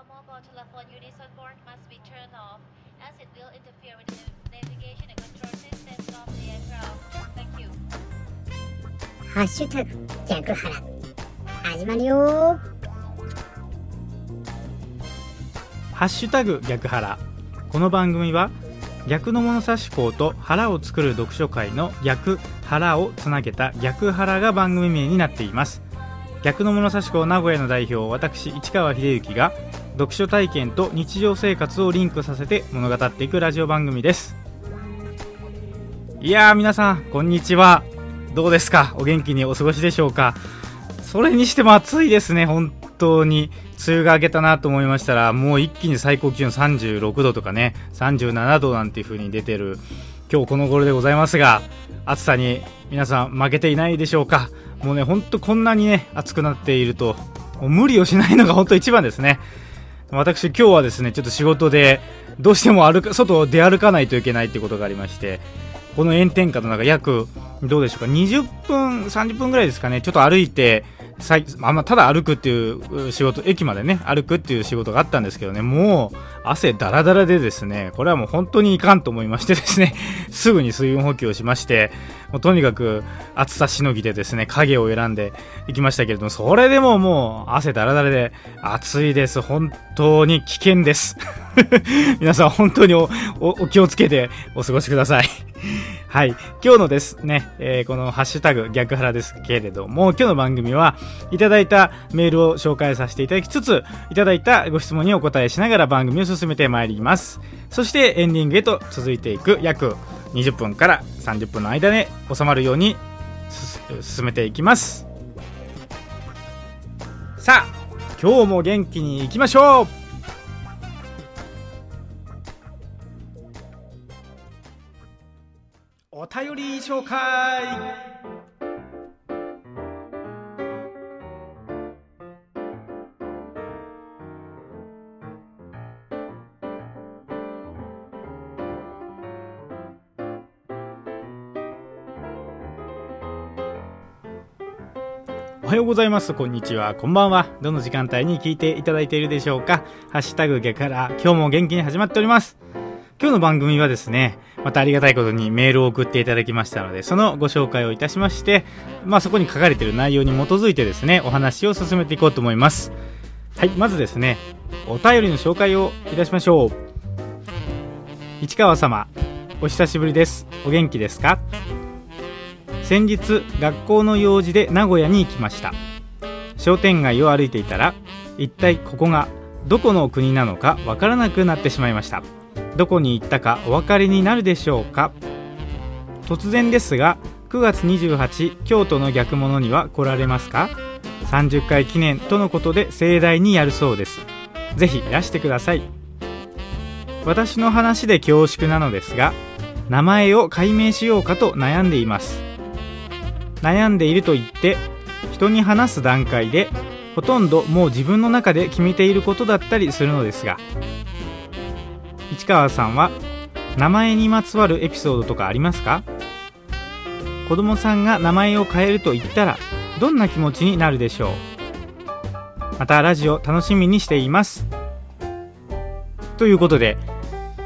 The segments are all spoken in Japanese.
All mobile telephone units on board must be turned off as it will interfere with the navigation and control systems of the aircraft. Thank you. ハッシュタグ逆腹始まるよハッシュタグ逆腹この番組は逆の物差し校と腹を作る読書会の逆腹をつなげた逆腹が番組名になっています逆の物差し校名古屋の代表私市川秀幸が読書体験と日常生活をリンクさせて物語っていくラジオ番組です。いやー皆さんこんにちは。どうですか？お元気にお過ごしでしょうか？それにしても暑いですね。本当に。梅雨が明けたなと思いましたらもう一気に最高気温36度とかね。37度なんていう風に出てる今日この頃でございますが暑さに皆さん負けていないでしょうか？もうねほんとこんなにね暑くなっているともう無理をしないのが本当一番ですね。私今日はですねちょっと仕事でどうしても歩か外を出歩かないといけないってことがありましてこの炎天下の中約どうでしょうか20分30分ぐらいですかねちょっと歩いてさいまただ歩くっていう仕事駅までね歩くっていう仕事があったんですけどねもう汗だらだらでですねこれはもう本当にいかんと思いましてですね すぐに水分補給をしましてもうとにかく暑さしのぎでですね影を選んでいきましたけれどもそれでももう汗だらだらで暑いです。本当に危険です。皆さん本当にお気をつけてお過ごしください はい。今日のですね、えーこのハッシュタグ逆腹ですけれども、今日の番組はいただいたメールを紹介させていただきつつ、いただいたご質問にお答えしながら番組を進めてまいります。そしてエンディングへと続いていく約20分から30分の間で収まるように進めていきます。さあ、今日も元気にいきましょうお便り紹介おはようございます。こんにちは。こんばんは。どの時間帯に聞いていただいているでしょうか。ハッシュタグ逆から今日も元気に始まっております。今日の番組はですね、またありがたいことにメールを送っていただきましたので、そのご紹介をいたしまして、まあそこに書かれている内容に基づいてですね、お話を進めていこうと思います。はい、まずですね、お便りの紹介をいたしましょう。市川様、お久しぶりです。お元気ですか？先日、学校の用事で名古屋に行きました。商店街を歩いていたら、一体ここがどこの国なのかわからなくなってしまいました。どこに行ったかお分かりになるでしょうか？突然ですが9月28京都の逆物には来られますか？30回記念とのことで盛大にやるそうです。ぜひいらしてください。私の話で恐縮なのですが名前を改名しようかと悩んでいます。悩んでいると言って人に話す段階でほとんどもう自分の中で決めていることだったりするのですが市川さんは名前にまつわるエピソードとかありますか？子供さんが名前を変えると言ったらどんな気持ちになるでしょう？またラジオ楽しみにしています。ということで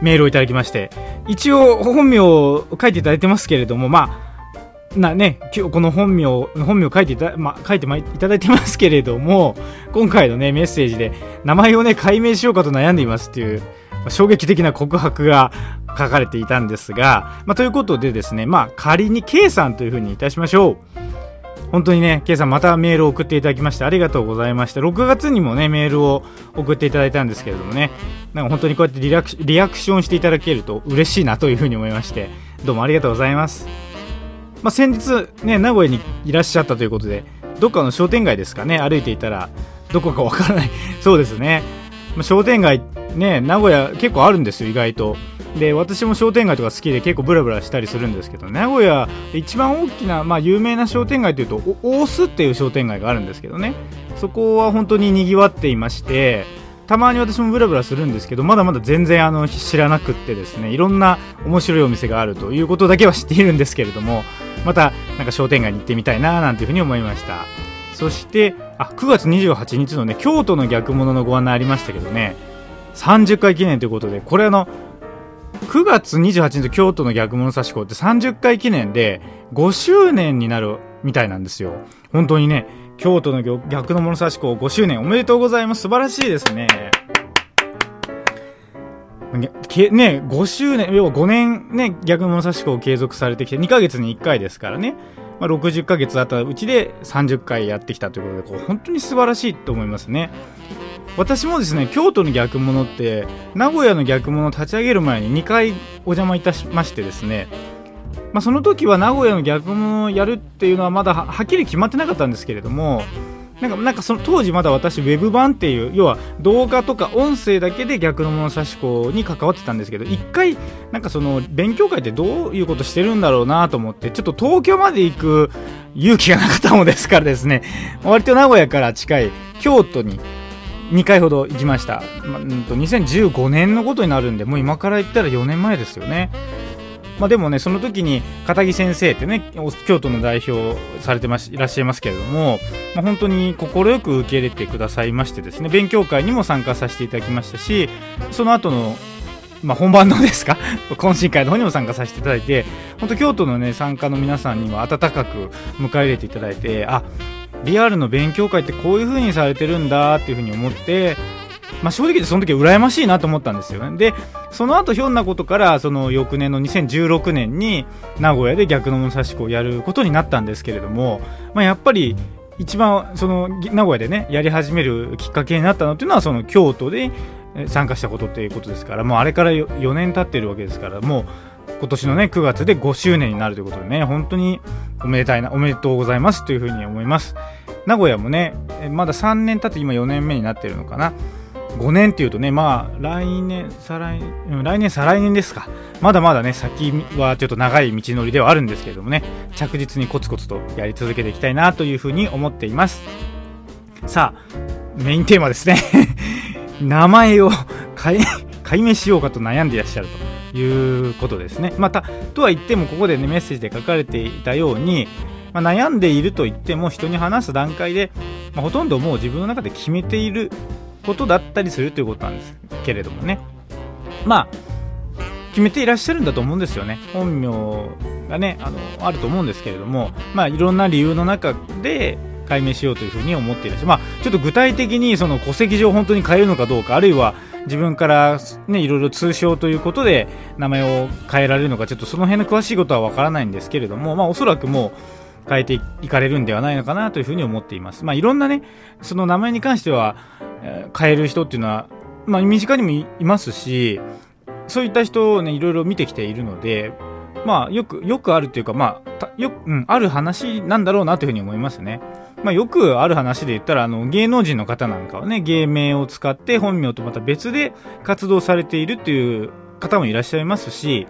メールをいただきまして一応本名を書いていただいてますけれどもまあなね、今日この本名、本名書いていた、まあ、書いてまいただいてますけれども、今回のね、メッセージで、名前をね、改名しようかと悩んでいますっていう、衝撃的な告白が書かれていたんですが、まあ、ということでですね、まあ、仮に K さんというふうにいたしましょう。本当にね、K さんまたメールを送っていただきましてありがとうございました。6月にもね、メールを送っていただいたんですけれどもね、なんか本当にこうやってリラクシリアクションしていただけると嬉しいなというふうに思いまして、どうもありがとうございます。まあ、先日ね、名古屋にいらっしゃったということで、どっかの商店街ですかね、歩いていたら、どこかわからない。そうですね。まあ、商店街、ね、名古屋結構あるんですよ、意外と。で、私も商店街とか好きで結構ブラブラしたりするんですけど、名古屋、一番大きな、まあ、有名な商店街というと、大須っていう商店街があるんですけどね。そこは本当に賑わっていまして、たまに私もブラブラするんですけどまだまだ全然あの知らなくってですねいろんな面白いお店があるということだけは知っているんですけれどもまたなんか商店街に行ってみたいななんていうふうに思いましたそしてあ9月28日のね京都の逆物のご案内ありましたけどね。30回記念ということでこれあの9月28日京都の逆物差し子って30回記念で5周年になるみたいなんですよ。本当にね京都の逆の物差し子5周年おめでとうございます。素晴らしいですね。ね、5周年、要は5年ね、逆物差し子を継続されてきて、2ヶ月に1回ですからね、まあ、60ヶ月あったうちで30回やってきたということで、こう本当に素晴らしいと思いますね。私もですね、京都の逆物って、名古屋の逆物を立ち上げる前に2回お邪魔いたしましてですね、まあ、その時は名古屋の逆物をやるっていうのはまだはっきり決まってなかったんですけれども、なんかなんかその当時まだ私ウェブ版っていう要は動画とか音声だけで逆の物差し子に関わってたんですけど一回なんかその勉強会ってどういうことしてるんだろうなと思ってちょっと東京まで行く勇気がなかったものですからですね。割と名古屋から近い京都に2回ほど行きました、まうんと2015年のことになるんでもう今から言ったら4年前ですよね。まあ、でもねその時に片木先生ってね京都の代表されてますいらっしゃいますけれども、まあ、本当に快く受け入れてくださいましてですね勉強会にも参加させていただきましたしその後のまあ、本番のですか？懇親会の方にも参加させていただいて本当京都のね参加の皆さんにも温かく迎え入れていただいてあリアルの勉強会ってこういう風にされてるんだっていう風に思ってまあ、正直言ってその時は羨ましいなと思ったんですよね。で、その後ひょんなことから、その翌年の2016年に名古屋で逆の物差し子をやることになったんですけれども、まあ、やっぱり一番その名古屋でね、やり始めるきっかけになったのっていうのはその京都で参加したことっていうことですから、もうあれから4年経ってるわけですから、もう今年のね、9月で5周年になるということでね、本当におめでたいな、おめでとうございますというふうに思います。名古屋もね、まだ3年経って今4年目になってるのかな。5年っていうとね、まあ、来年、再来年、来年、再来年ですか。まだまだね、先はちょっと長い道のりではあるんですけれどもね、着実にコツコツとやり続けていきたいなというふうに思っています。さあ、メインテーマですね。名前を変え、解明しようかと悩んでいらっしゃるということですね。また、とは言っても、ここでね、メッセージで書かれていたように、まあ、悩んでいると言っても人に話す段階で、まあ、ほとんどもう自分の中で決めていることだったりするということなんですけれどもね。まあ決めていらっしゃるんだと思うんですよね。本名がねあのあると思うんですけれどもまあいろんな理由の中で解明しようというふうに思っているしまあちょっと具体的にその戸籍上本当に変えるのかどうかあるいは自分からねいろいろ通称ということで名前を変えられるのかちょっとその辺の詳しいことはわからないんですけれどもまあおそらくもう変えていかれるんではないのかなというふうに思っています。まあ、いろんなね、その名前に関しては、変える人っていうのは、まあ、身近にもいますし、そういった人をね、いろいろ見てきているので、まあ、よく、よくあるっていうか、まあ、よく、うん、ある話なんだろうなというふうに思いますね。まあ、よくある話で言ったら、あの、芸能人の方なんかはね、芸名を使って本名とまた別で活動されているっていう方もいらっしゃいますし、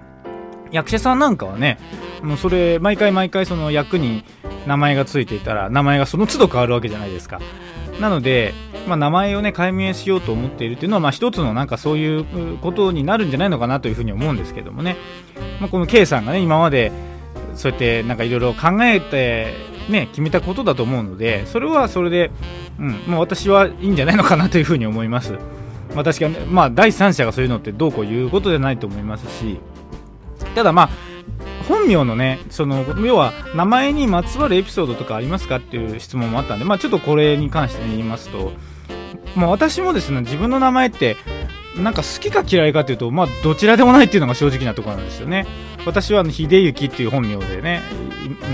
役者さんなんかはね、もうそれ、毎回毎回その役に名前がついていたら、名前がその都度変わるわけじゃないですか。なので、まあ、名前をね、解明しようと思っているっていうのは、まあ、一つのなんかそういうことになるんじゃないのかなというふうに思うんですけどもね。まあ、この K さんがね、今まで、そうやってなんかいろいろ考えて、ね、決めたことだと思うので、それはそれで、うん、もう私はいいんじゃないのかなというふうに思います。まあ、確かに、まあ、第三者がそういうのってどうこう言うことじゃないと思いますし、ただまあ本名のねその要は名前にまつわるエピソードとかありますかっていう質問もあったんで、まあ、ちょっとこれに関して言いますと、まあ、私もですね自分の名前ってなんか好きか嫌いかっていうと、まあ、どちらでもないっていうのが正直なところなんですよね。私は秀幸っていう本名でね、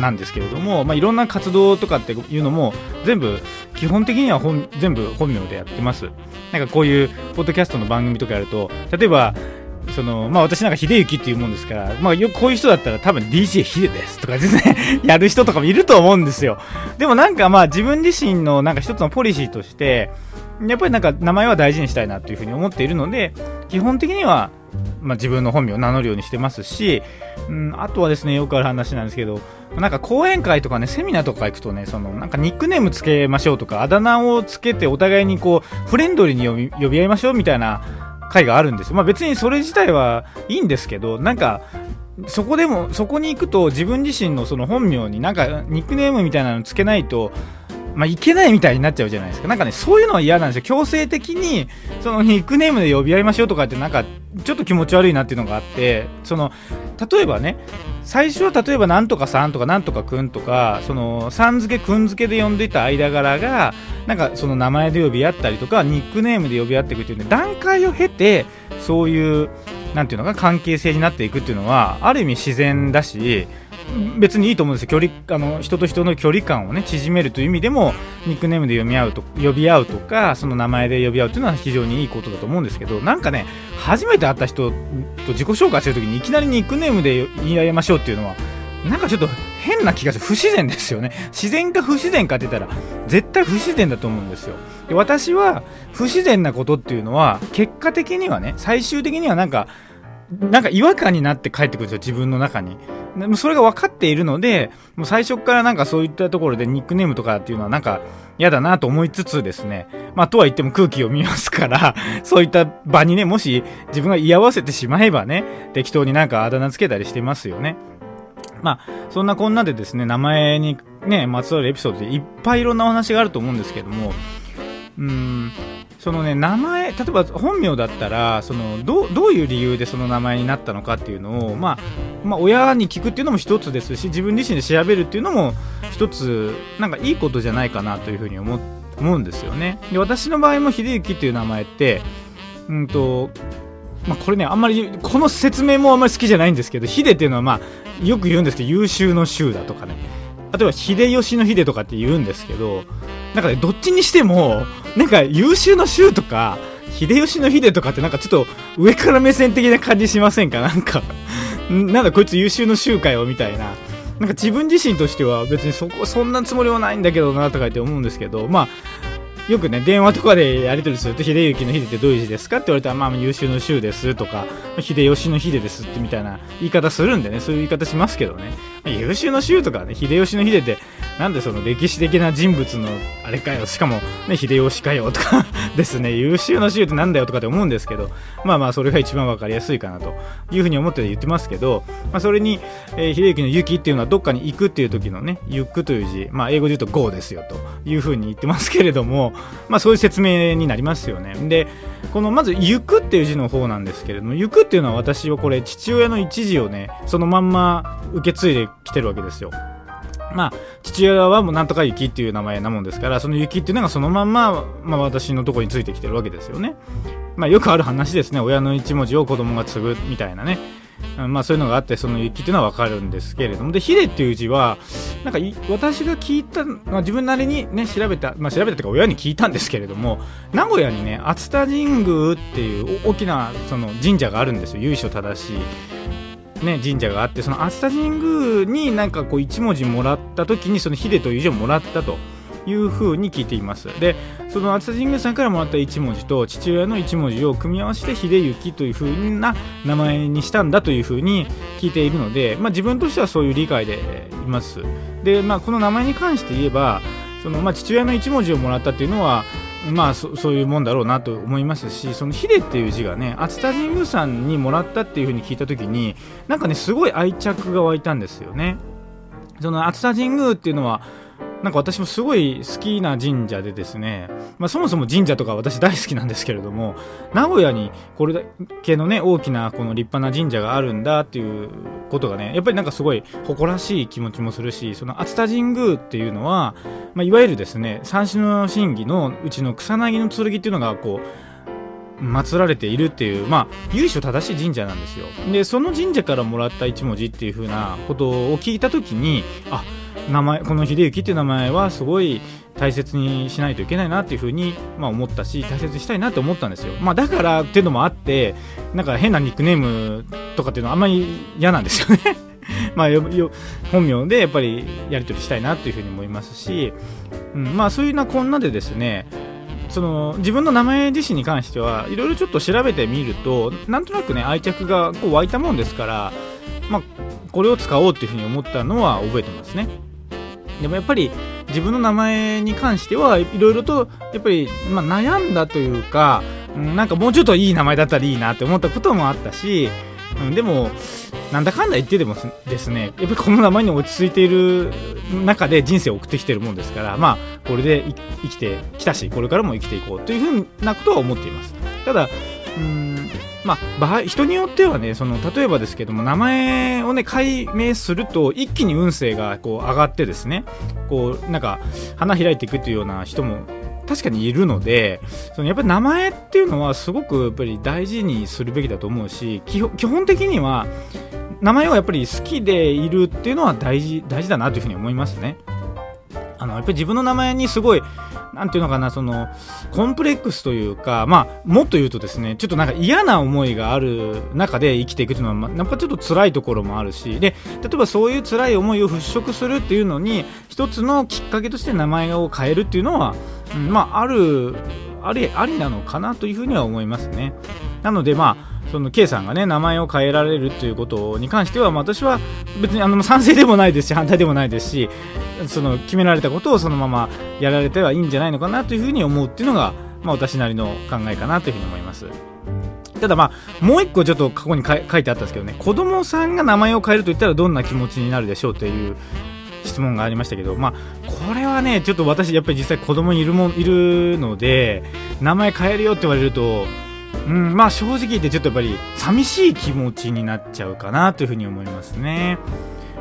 なんですけれども、まあ、いろんな活動とかっていうのも、全部、基本的には本全部本名でやってます。なんかこういう、ポッドキャストの番組とかやると、例えば、そのまあ私なんか秀幸っていうもんですから、まあよこういう人だったら多分 DJ ヒデですとかですね やる人とかもいると思うんですよ。でもなんかまあ自分自身のなんか一つのポリシーとして、やっぱりなんか名前は大事にしたいなというふうに思っているので、基本的には、まあ、自分の本名を名乗るようにしてますし、うん、あとはですね、よくある話なんですけど、なんか講演会とかね、セミナーとか行くとね、そのなんかニックネームつけましょうとか、あだ名をつけてお互いにこう、フレンドリーに呼び合いましょうみたいな回があるんですまあ別にそれ自体はいいんですけど、なんか、そこでも、そこに行くと自分自身のその本名になんかニックネームみたいなのつけないと、まあ、いけないみたいになっちゃうじゃないですか。なんかね、そういうのは嫌なんですよ。強制的に、そのニックネームで呼び合いましょうとかって、なんか、ちょっと気持ち悪いなっていうのがあって、その、例えばね、最初は例えばなんとかさんとかなんとかくんとか、その、さん付けくん付けで呼んでいた間柄が、なんかその名前で呼び合ったりとか、ニックネームで呼び合っていくっていうね、段階を経て、そういう、なんていうのか、関係性になっていくっていうのは、ある意味自然だし、別にいいと思うんですよ。距離あの人と人の距離感をね縮めるという意味でもニックネームで読み合うと呼び合うとかその名前で呼び合うというのは非常にいいことだと思うんですけどなんかね初めて会った人と自己紹介するときにいきなりニックネームで言い合いましょうっていうのはなんかちょっと変な気がする。不自然ですよね。自然か不自然かって言ったら絶対不自然だと思うんですよ。で私は不自然なことっていうのは結果的にはね最終的にはなんかなんか違和感になって帰ってくるんですよ自分の中にでもそれが分かっているので、もう最初からなんかそういったところでニックネームとかっていうのはなんか嫌だなと思いつつですね、まあとは言っても空気を見ますから、そういった場にね、もし自分が居合わせてしまえばね、適当になんかあだ名つけたりしてますよね。まあ、そんなこんなでですね、名前にね、まつわるエピソードでいっぱいいろんなお話があると思うんですけども、うーん、そのね、名前、例えば本名だったら、そのどどういう理由でその名前になったのかっていうのを、まあ、まあ、親に聞くっていうのも一つですし、自分自身で調べるっていうのも一つ、なんかいいことじゃないかなというふうに思思うんですよね。で、私の場合も秀幸っていう名前って、うんと、まあ、これね、あんまり、この説明もあんまり好きじゃないんですけど、秀っていうのはまあ、よく言うんですけど、優秀の秀だとかね。例えば、秀吉の秀とかって言うんですけど、なんかね、どっちにしても、なんか優秀の秀とか、秀吉の秀とかってなんかちょっと上から目線的な感じしませんか？なんか なんだこいつ優秀の秀かよみたいな。なんか自分自身としては別にそこ、そんなつもりはないんだけどなとかって思うんですけど、まあ、よくね、電話とかでやり取りすると、秀幸の秀ってどういう字ですかって言われたら、まあ、優秀の秀ですとか、秀吉の秀ですってみたいな言い方するんでね、そういう言い方しますけどね。優秀の秀とかね、秀吉の秀って、なんでその歴史的な人物のあれかよ、しかもね、秀吉かよとか ですね、優秀の秀ってなんだよとかって思うんですけど、まあまあ、それが一番わかりやすいかなというふうに思って言ってますけど、まあ、それに、えー、秀幸の行きっていうのはどっかに行くっていう時のね、行くという字、まあ、英語で言うと go ですよというふうに言ってますけれども、まあ、そういう説明になりますよね。で、このまず、行くっていう字の方なんですけれども、行くっていうのは私はこれ、父親の一字をね、そのまんま受け継いできてるわけですよ。まあ、父親はもうなんとか雪っていう名前なもんですから、その雪っていうのがそのまんま、まあ私のとこについてきてるわけですよね。まあよくある話ですね。親の一文字を子供が継ぐみたいなね。まあそういうのがあってその雪っていうのはわかるんですけれどもでヒデっていう字はなんか私が聞いた、まあ、自分なりにね調べた、まあ、調べたというか親に聞いたんですけれども名古屋にね熱田神宮っていう大きなその神社があるんですよ由緒正しい、ね、神社があってその熱田神宮になんかこう一文字もらった時にそのヒデという字をもらったと。いうふうに聞いていますでその厚田神宮さんからもらった1文字と父親の1文字を組み合わせて秀幸というふうな名前にしたんだというふうに聞いているので、まあ、自分としてはそういう理解でいますで、まあ、この名前に関して言えばその、まあ、父親の1文字をもらったっていうのはまあそそういうもんだろうなと思いますしその「秀」っていう字がね熱田神宮さんにもらったっていうふうに聞いた時になんかねすごい愛着が湧いたんですよね。その熱田神宮っていうのはなんか私もすごい好きな神社でですね、まあ、そもそも神社とか私大好きなんですけれども、名古屋にこれだけのね、大きなこの立派な神社があるんだっていうことがね、やっぱりなんかすごい誇らしい気持ちもするし、その熱田神宮っていうのは、まあ、いわゆるですね、三種の神器のうちの草薙の剣っていうのがこう、祀られているっていう、まあ、由緒正しい神社なんですよ。で、その神社からもらった一文字っていう風なことを聞いたときに、あ、名前この秀幸っていう名前はすごい大切にしないといけないなっていうふうに、まあ、思ったし大切にしたいなって思ったんですよ、まあ、だからっていうのもあってなんか変なニックネームとかっていうのはあんまり嫌なんですよね まあ本名でやっぱりやり取りしたいなっていうふうに思いますし、うん、まあそういうなこんなでですねその自分の名前自身に関してはいろいろちょっと調べてみるとなんとなくね愛着がこう湧いたもんですからまあこれを使おうっていうふうに思ったのは覚えてますね。でもやっぱり自分の名前に関してはいろいろとやっぱり、まあ、悩んだというか、ん、なんかもうちょっといい名前だったらいいなって思ったこともあったし、うん、でもなんだかんだ言ってでもですねやっぱりこの名前に落ち着いている中で人生を送ってきてるもんですからまあこれで生きてきたしこれからも生きていこうというふうなことは思っています。ただうんまあ、場合人によってはねその例えばですけども名前をね解明すると一気に運勢がこう上がってですねこうなんか花開いていくというような人も確かにいるのでそのやっぱり名前っていうのはすごくやっぱり大事にするべきだと思うし基本的には名前をやっぱり好きでいるっていうのは大事大事だなというふうに思いますね。あのやっぱり自分の名前にすごいなんていうのかな、その、コンプレックスというか、まあ、もっと言うとですね、ちょっとなんか嫌な思いがある中で生きていくというのは、やっぱちょっと辛いところもあるし、で、例えばそういう辛い思いを払拭するっていうのに、一つのきっかけとして名前を変えるっていうのは、うん、まあ、ある、あり、ありなのかなというふうには思いますね。なので、まあ、その K さんがね名前を変えられるということに関しては、まあ、私は別にあの賛成でもないですし反対でもないですしその決められたことをそのままやられてはいいんじゃないのかなというふうに思うっていうのが、まあ、私なりの考えかなというふうに思います。ただまあもう一個ちょっと過去に書いてあったんですけどね子供さんが名前を変えると言ったらどんな気持ちになるでしょうという質問がありましたけど、まあ、これはねちょっと私やっぱり実際子供いるもいるので名前変えるよって言われるとうん、まあ正直言ってちょっとやっぱり寂しい気持ちになっちゃうかなというふうに思いますね。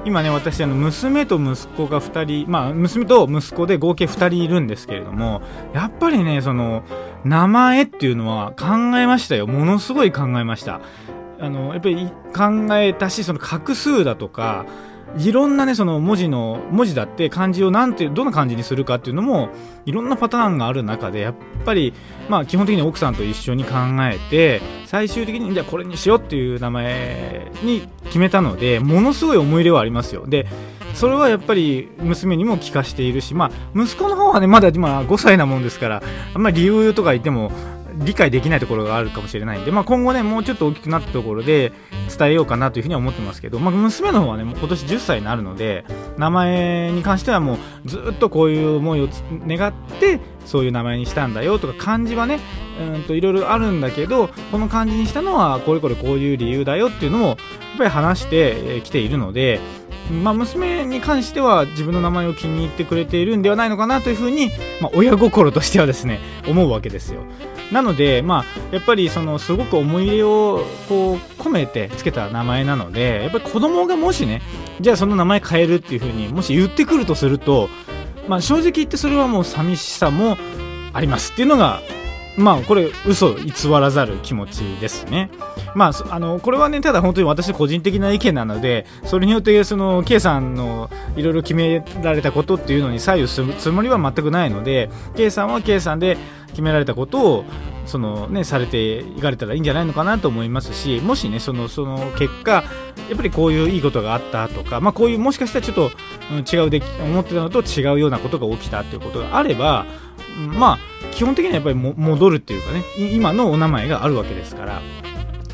今ね私あの娘と息子が2人まあ娘と息子で合計2人いるんですけれどもやっぱりねその名前っていうのは考えましたよものすごい考えましたあのやっぱり考えたしその画数だとかいろんなね、その文字の、文字だって漢字をなんて、どんな漢字にするかっていうのも、いろんなパターンがある中で、やっぱり、まあ基本的に奥さんと一緒に考えて、最終的に、じゃあこれにしようっていう名前に決めたので、ものすごい思い入れはありますよ。で、それはやっぱり娘にも聞かしているし、まあ息子の方はね、まだ今5歳なもんですから、あんまり理由とか言っても、理解できないところがあるかもしれないんで、まあ、今後ね、もうちょっと大きくなったところで伝えようかなというふうには思ってますけど、まあ、娘の方はね、もう今年10歳になるので、名前に関してはもうずっとこういう思いを願って、そういう名前にしたんだよとか、漢字はね、うんといろいろあるんだけど、この漢字にしたのはこれこれこういう理由だよっていうのを、やっぱり話してきているので、まあ、娘に関しては自分の名前を気に入ってくれているんではないのかなというふうに、まあ、親心としてはですね思うわけですよ。なので、まあ、やっぱりそのすごく思い入れをこう込めてつけた名前なのでやっぱり子供がもしねじゃあその名前変えるっていうふうにもし言ってくるとすると、まあ、正直言ってそれはもう寂しさもあります。っていうのがまあこれ嘘偽らざる気持ちですね。まあ、あのこれはねただ本当に私個人的な意見なのでそれによってその K さんのいろいろ決められたことっていうのに左右するつもりは全くないので K さんは K さんで決められたことをその、ね、されていかれたらいいんじゃないのかなと思いますしもしねそのその結果やっぱりこういういいことがあったとか、まあ、こういうもしかしたらちょっと、うん、違うで思ってたのと違うようなことが起きたっていうことがあればまあ基本的にはやっぱり戻るっていうかね今のお名前があるわけですから、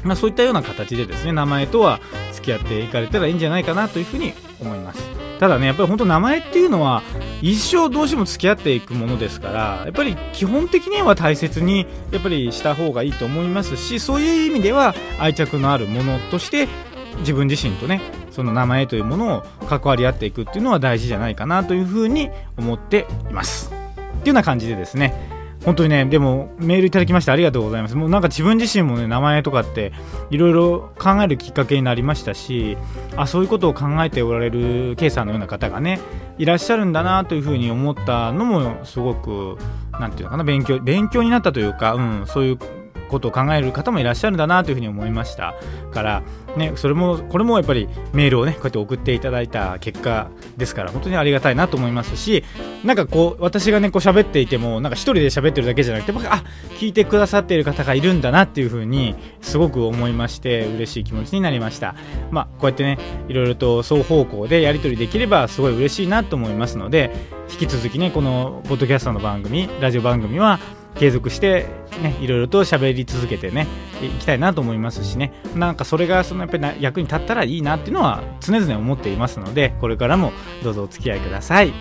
まあ、そういったような形でですね名前とは付き合っていかれたらいいんじゃないかなというふうに思います。ただねやっぱり本当名前っていうのは一生どうしても付き合っていくものですからやっぱり基本的には大切にやっぱりした方がいいと思いますしそういう意味では愛着のあるものとして自分自身とねその名前というものを関わり合っていくっていうのは大事じゃないかなというふうに思っています。っていうような感じでですね本当にね、でもメールいただきましてありがとうございます。もうなんか自分自身もね、名前とかっていろいろ考えるきっかけになりましたし、あ、そういうことを考えておられる K さんのような方がね、いらっしゃるんだなというふうに思ったのもすごく、何て言うのかな、勉強、勉強になったというか、うん、そういうことを考える方もいらっしゃるんだなというふうに思いましたから、ね、それもこれもやっぱりメールをねこうやって送っていただいた結果ですから本当にありがたいなと思いますしなんかこう私がねこう喋っていてもなんか一人で喋ってるだけじゃなくて僕あ聞いてくださっている方がいるんだなっていうふうにすごく思いまして嬉しい気持ちになりました。まあこうやってねいろいろと双方向でやり取りできればすごい嬉しいなと思いますので引き続きねこのポッドキャストの番組ラジオ番組は継続してねいろいろと喋り続けてねいきたいなと思いますしね。なんかそれがそのやっぱり役に立ったらいいなっていうのは常々思っていますのでこれからもどうぞお付き合いください。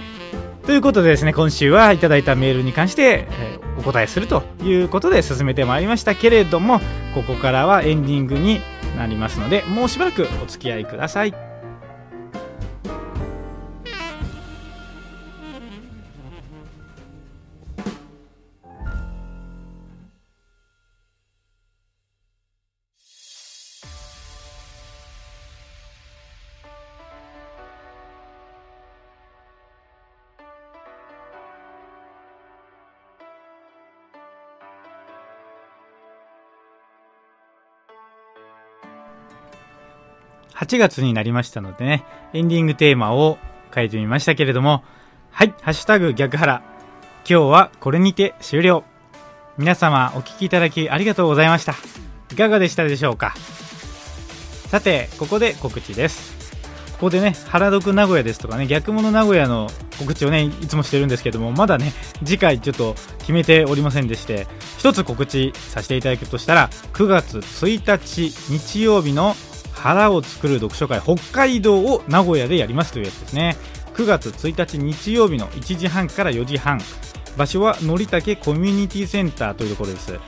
ということでですね今週はいただいたメールに関して、えお答えするということで進めてまいりましたけれどもここからはエンディングになりますのでもうしばらくお付き合いください。8月になりましたのでね、エンディングテーマを変えてみましたけれども、はい、ハッシュタグ逆腹。今日はこれにて終了。皆様お聴きいただきありがとうございました。いかがでしたでしょうか？さて、ここで告知です。ここでね、原宿名古屋ですとかね、逆物名古屋の告知をね、いつもしてるんですけども、まだね、次回ちょっと決めておりませんでして、一つ告知させていただくとしたら、9月1日日曜日の腹を作る読書会北海道を名古屋でやりますというやつですね。9月1日日曜日の1時半から4時半。場所はのりたけコミュニティセンターというところです。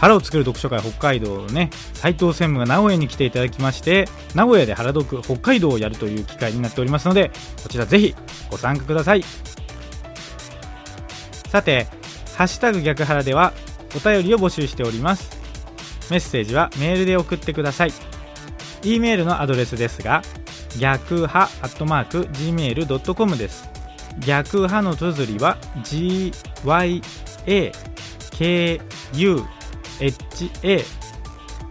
腹を作る読書会北海道のね斉藤専務が名古屋に来ていただきまして名古屋で腹読北海道をやるという機会になっておりますのでこちらぜひご参加ください。さて「ハッシュタグ逆腹」ではお便りを募集しております。メッセージはメールで送ってください。E メールのアドレスですが逆派アットマーク Gmail.com です。逆派の綴りは GYAKUHA で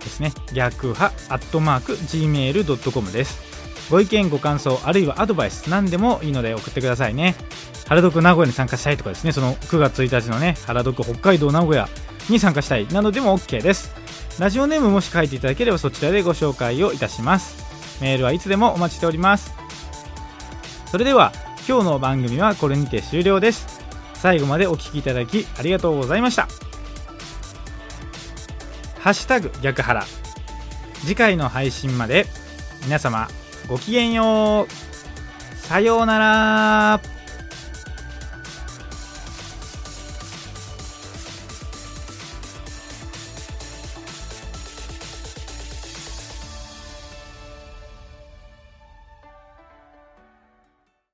すね。逆派アットマーク Gmail.com です。ご意見ご感想あるいはアドバイス何でもいいので送ってくださいね。原宿名古屋に参加したいとかですね。その9月1日のね原宿北海道名古屋に参加したい。などでも OK です。ラジオネームもし書いていただければそちらでご紹介をいたします。メールはいつでもお待ちしております。それでは今日の番組はこれにて終了です。最後までお聴きいただきありがとうございました。ハッシュタグ逆腹次回の配信まで皆様ごきげんよう。さようなら。